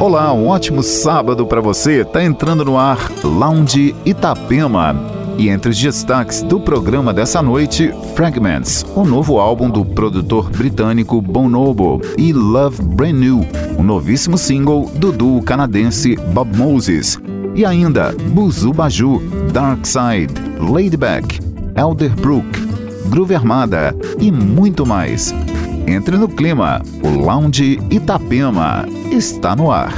Olá, um ótimo sábado para você. Tá entrando no ar Lounge Itapema. E entre os destaques do programa dessa noite, Fragments, o novo álbum do produtor britânico Bonobo, e Love Brand New, o novíssimo single do duo canadense Bob Moses. E ainda Buzu Baju, Dark Side, Ladyback, Elderbrook, Groove Armada e muito mais. Entre no clima, o Lounge Itapema está no ar.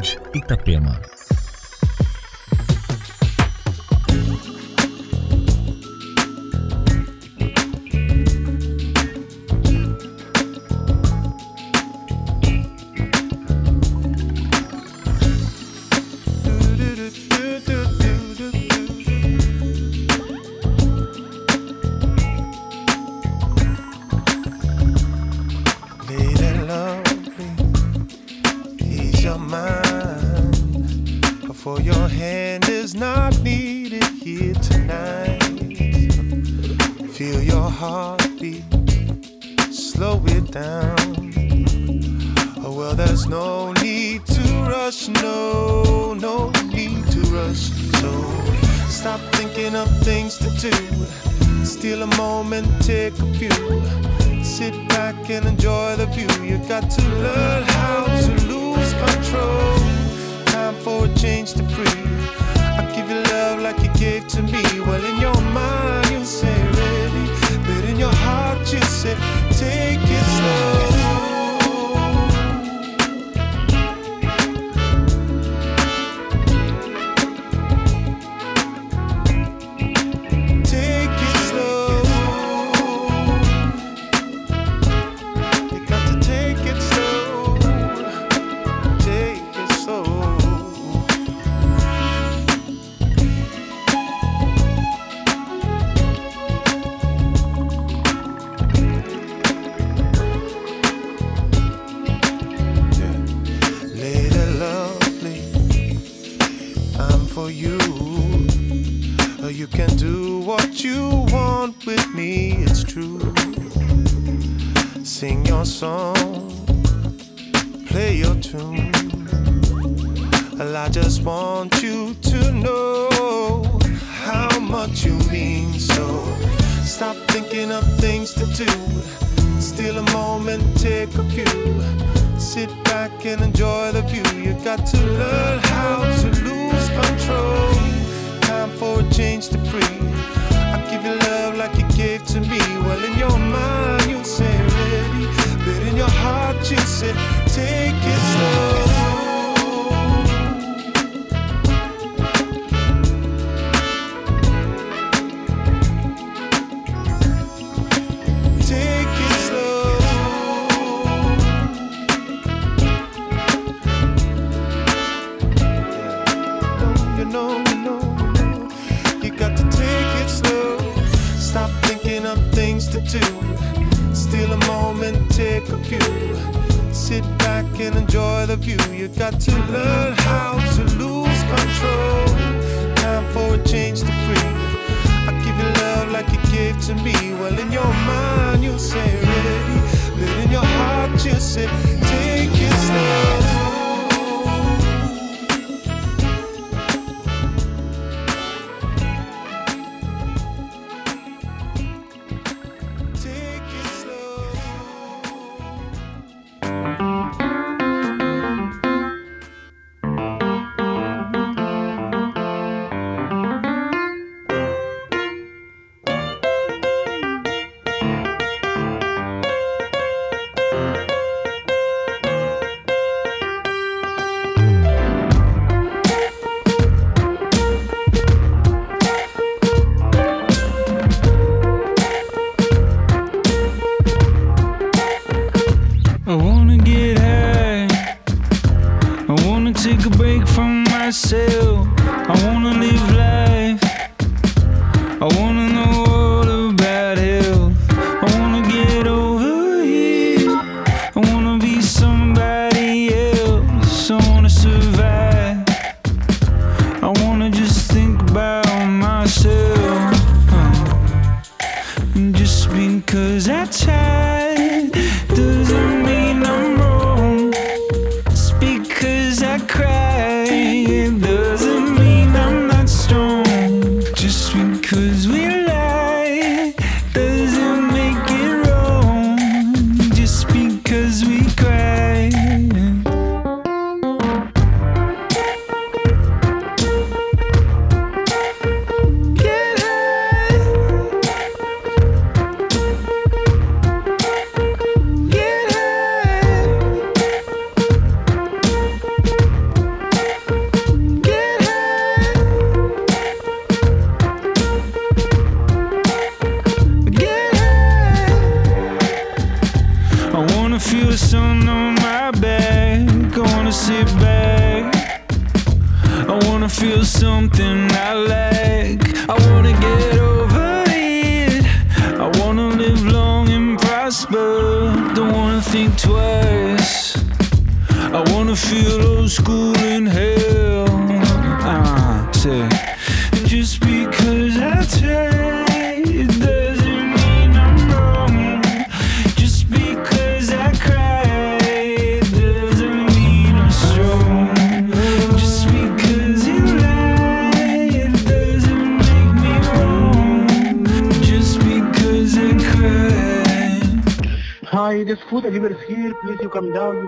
Cloud Itapema. do do do to me. Got to learn Leave it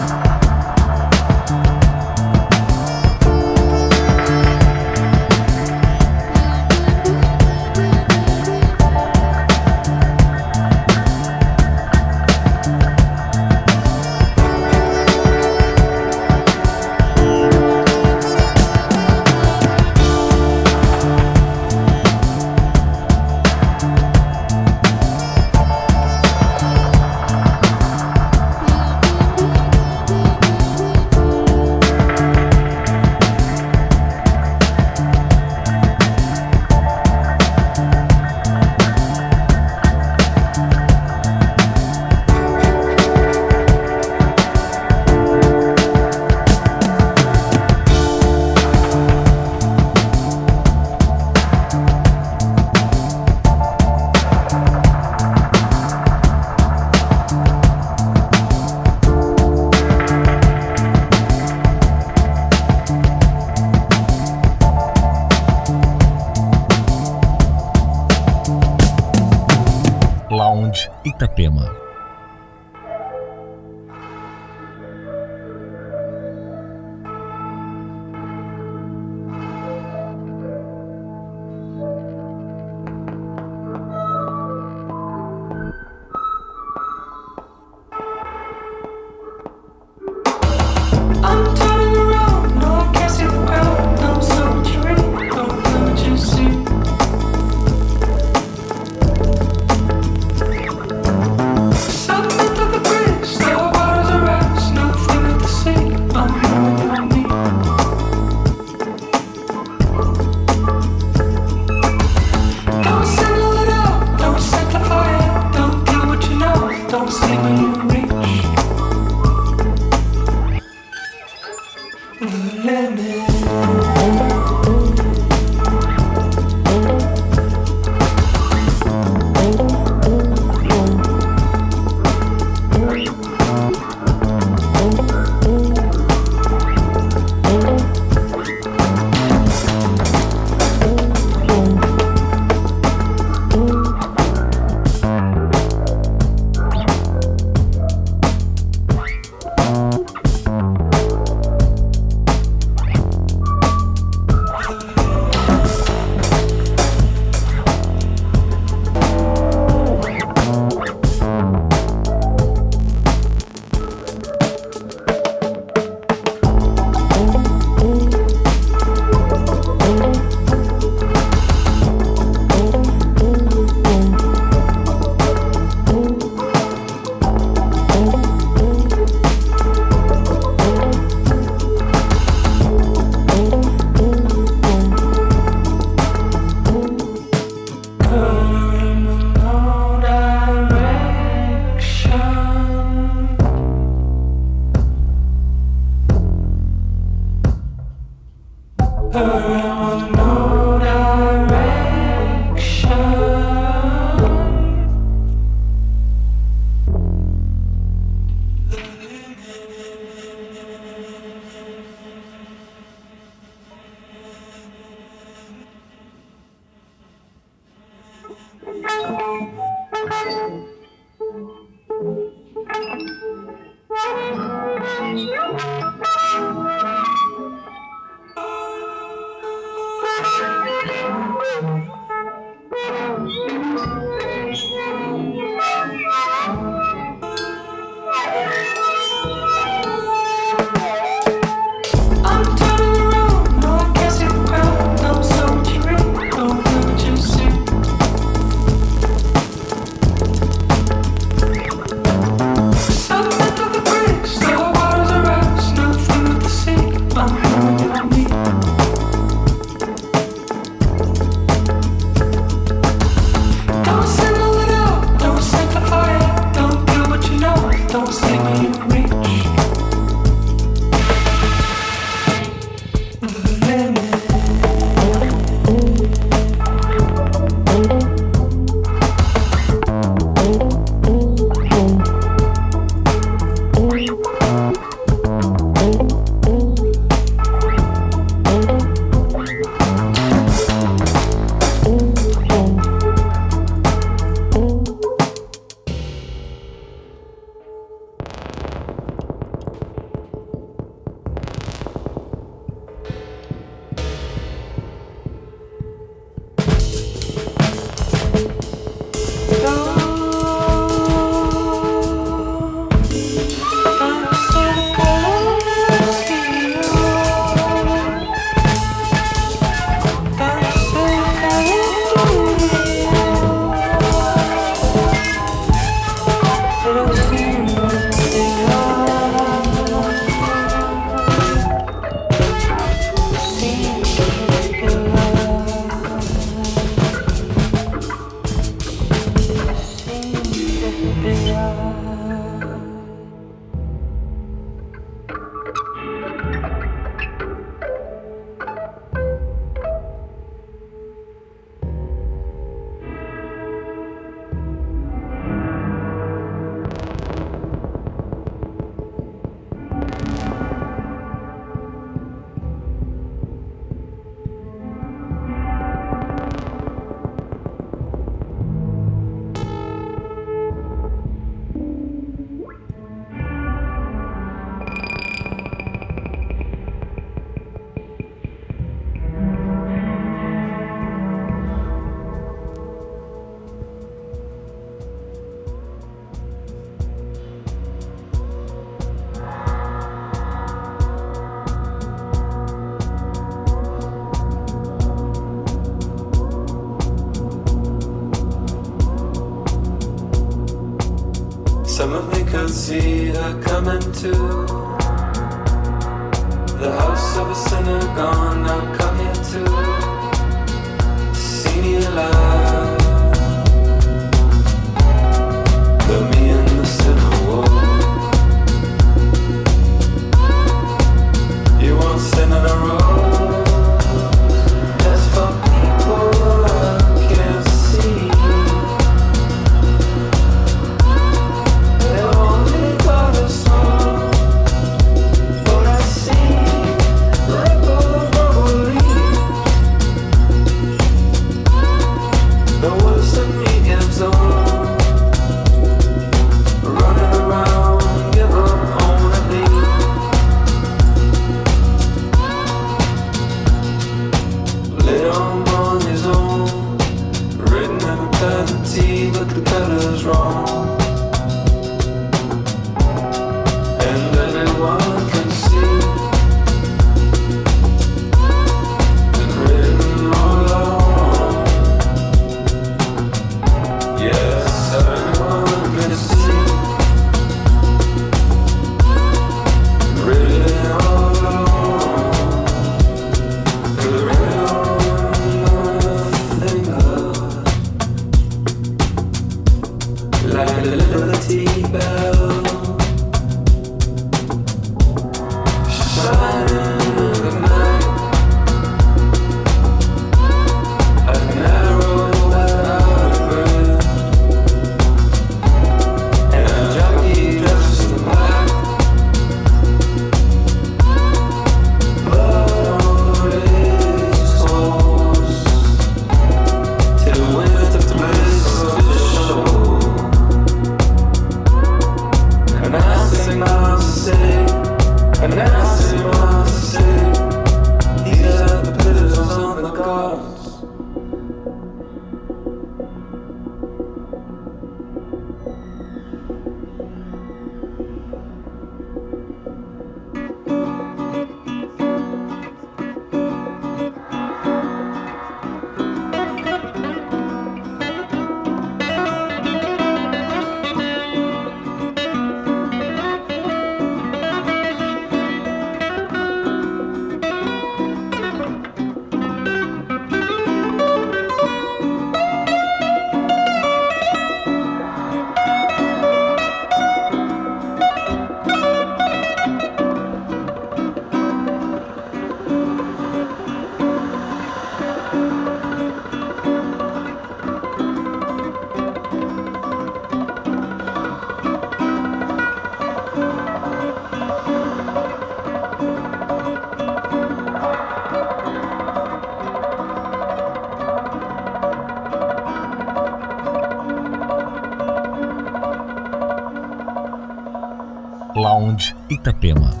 Itapema.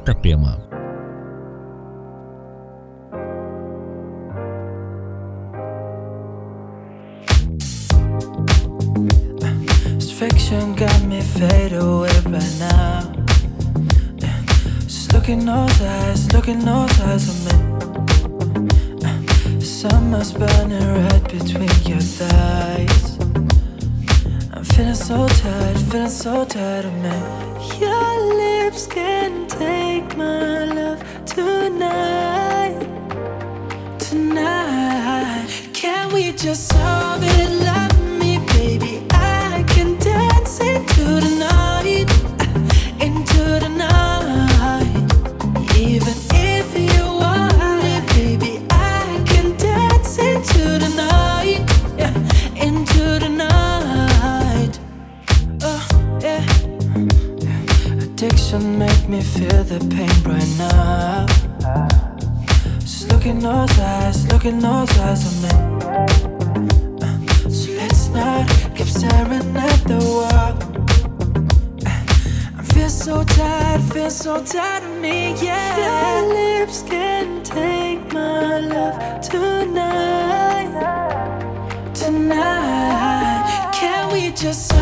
Itapema. Fiction got me fade away right now. Just look in those eyes, look in those eyes of me. Summer's burning red between your thighs. I'm feeling so tired, feeling so tired of me. Your lips can take my love tonight. Tonight, can we just look in those of me. Uh, So let's not keep staring at the wall. I feel so tired, feel so tired of me, yeah. Your lips can take my love tonight, tonight. Can we just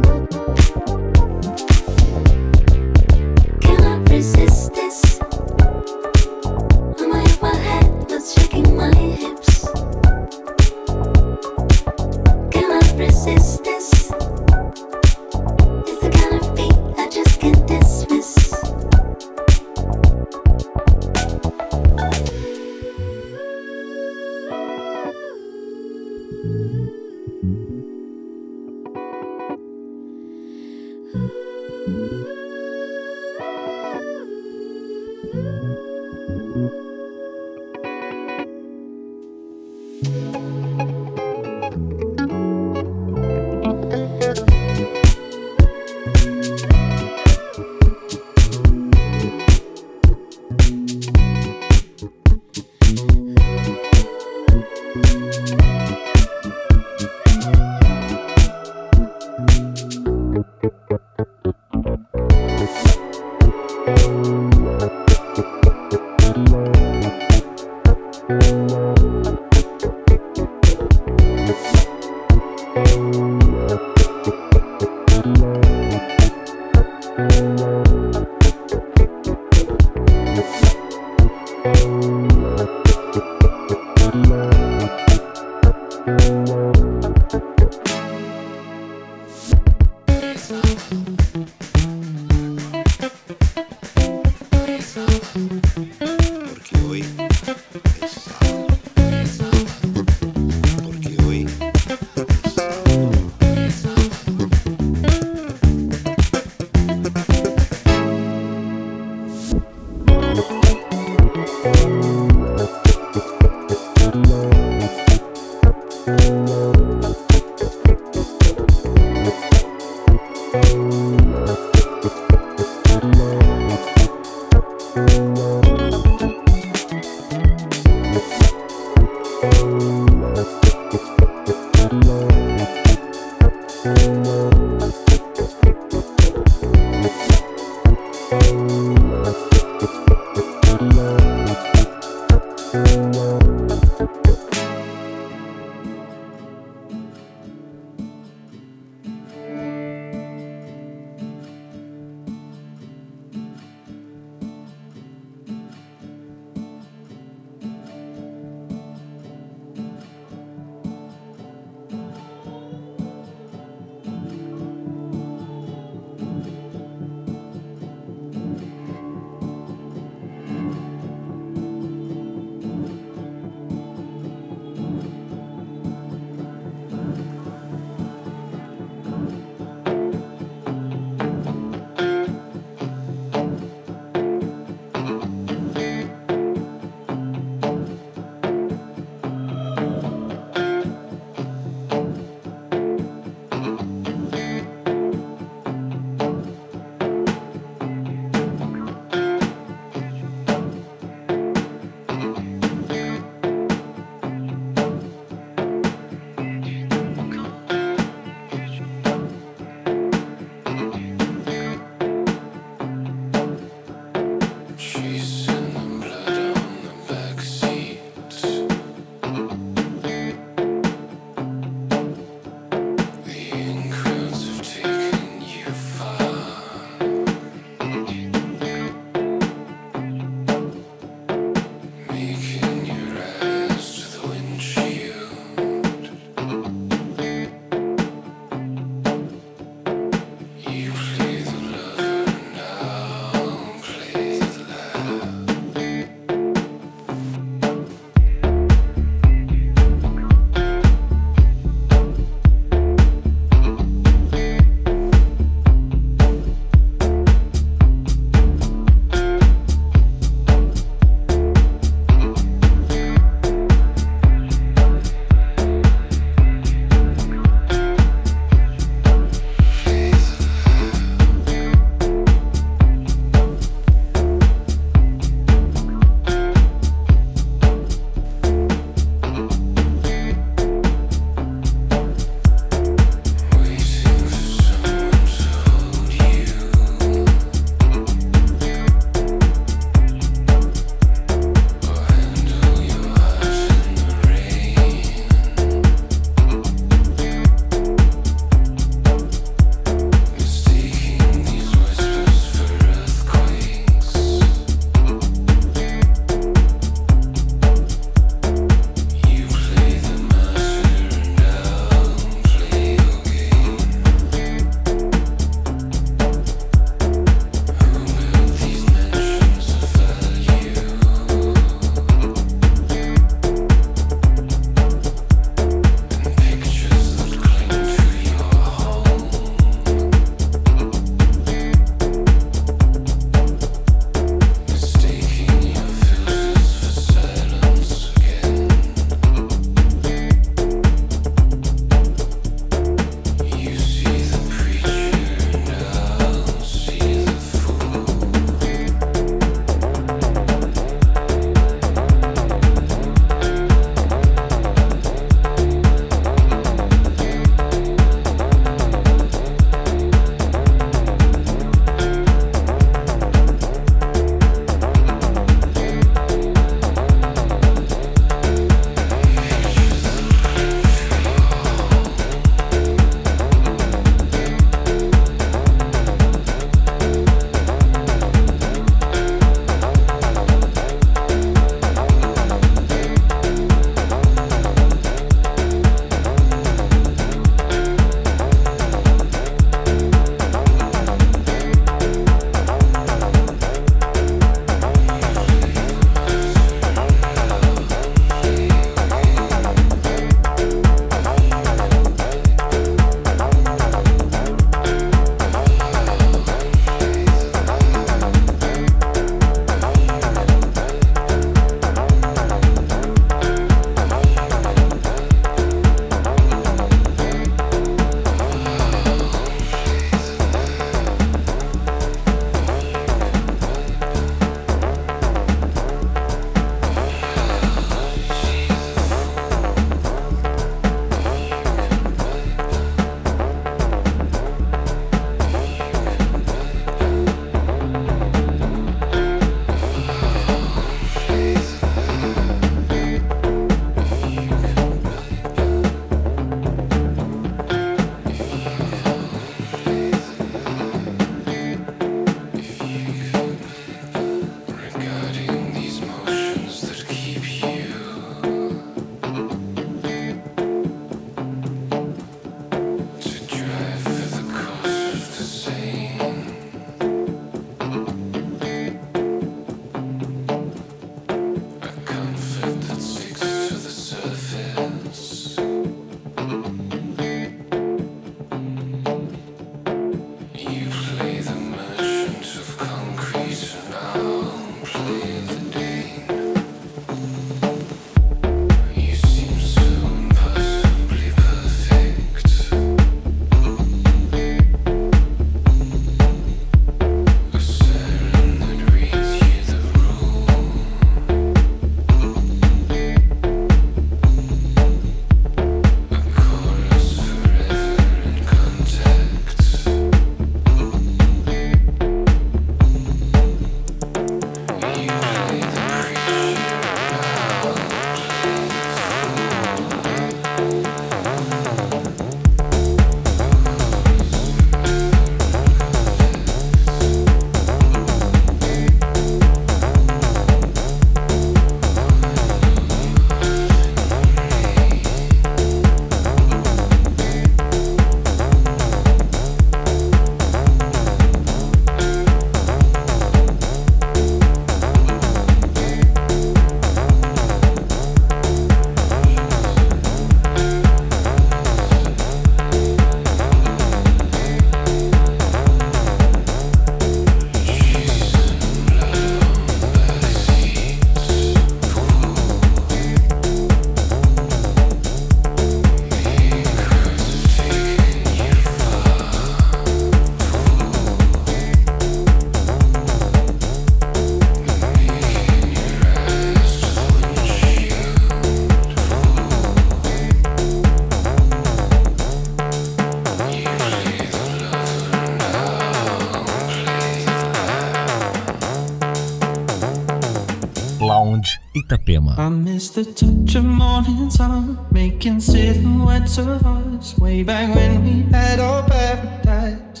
I miss the touch of morning sun, making silhouettes of us way back when we had our paradise.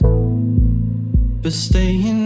But staying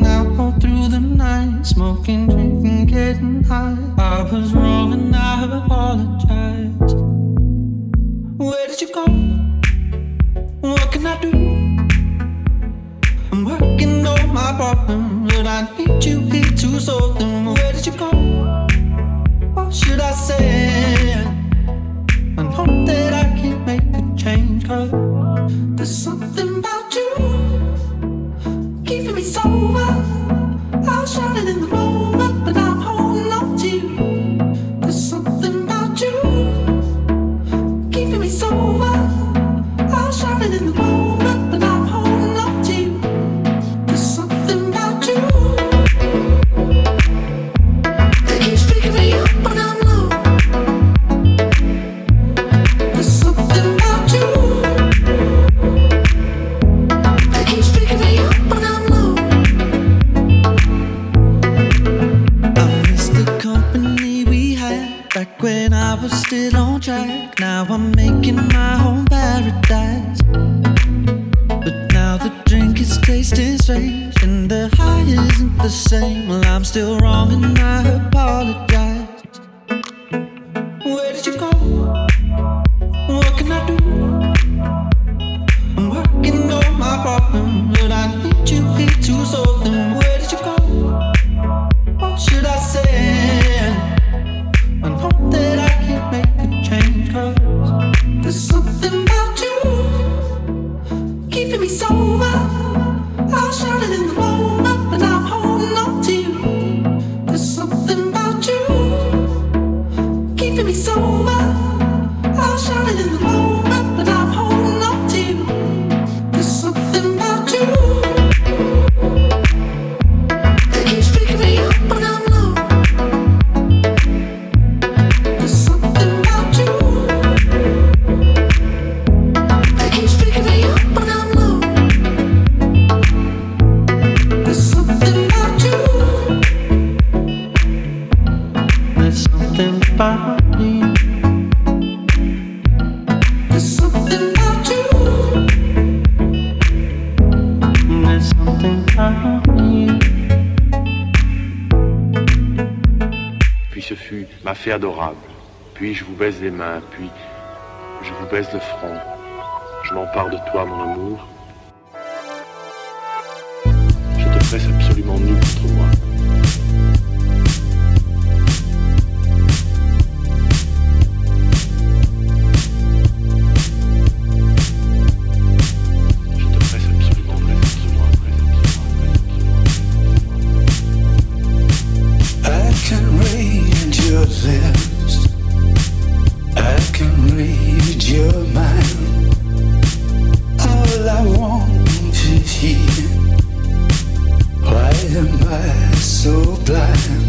the same. Well, I'm still wrong and I hope. eyes so blind.